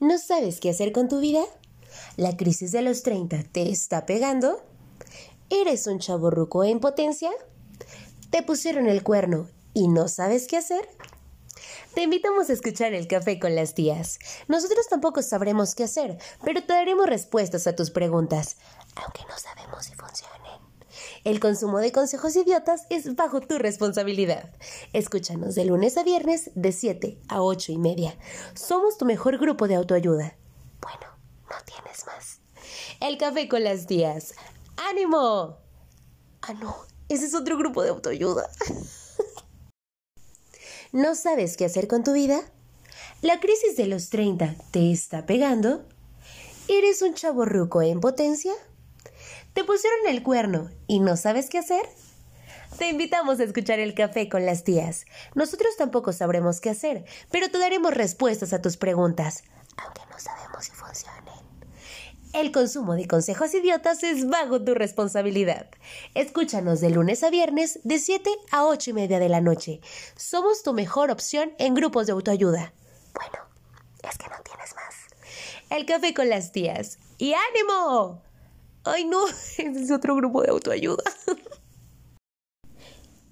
¿No sabes qué hacer con tu vida? ¿La crisis de los 30 te está pegando? ¿Eres un chavo ruco en potencia? ¿Te pusieron el cuerno y no sabes qué hacer? Te invitamos a escuchar el café con las tías. Nosotros tampoco sabremos qué hacer, pero te daremos respuestas a tus preguntas, aunque no sabemos si funcionen. El consumo de consejos idiotas es bajo tu responsabilidad. Escúchanos de lunes a viernes de 7 a 8 y media. Somos tu mejor grupo de autoayuda. Bueno, no tienes más. El café con las tías. ¡Ánimo! Ah, no, ese es otro grupo de autoayuda. ¿No sabes qué hacer con tu vida? ¿La crisis de los 30 te está pegando? ¿Eres un chavo ruco en potencia? ¿Te pusieron el cuerno y no sabes qué hacer? Te invitamos a escuchar el café con las tías. Nosotros tampoco sabremos qué hacer, pero te daremos respuestas a tus preguntas, aunque no sabemos si funcionen. El consumo de consejos idiotas es bajo tu responsabilidad. Escúchanos de lunes a viernes de 7 a 8 y media de la noche. Somos tu mejor opción en grupos de autoayuda. Bueno, es que no tienes más. El café con las tías. ¡Y ánimo! Ay, no, es otro grupo de autoayuda.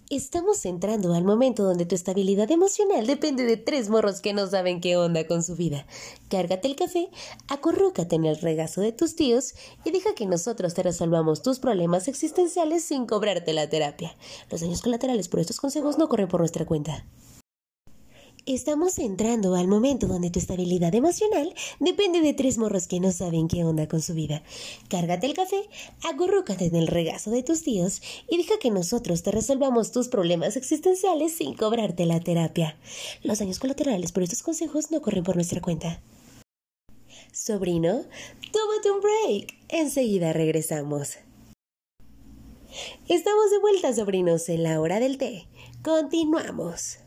Estamos entrando al momento donde tu estabilidad emocional depende de tres morros que no saben qué onda con su vida. Cárgate el café, acurrúcate en el regazo de tus tíos y deja que nosotros te resolvamos tus problemas existenciales sin cobrarte la terapia. Los daños colaterales por estos consejos no corren por nuestra cuenta. Estamos entrando al momento donde tu estabilidad emocional depende de tres morros que no saben qué onda con su vida. Cárgate el café, agurrúcate en el regazo de tus tíos y deja que nosotros te resolvamos tus problemas existenciales sin cobrarte la terapia. Los daños colaterales por estos consejos no corren por nuestra cuenta. Sobrino, tómate un break. Enseguida regresamos. Estamos de vuelta, sobrinos, en la hora del té. Continuamos.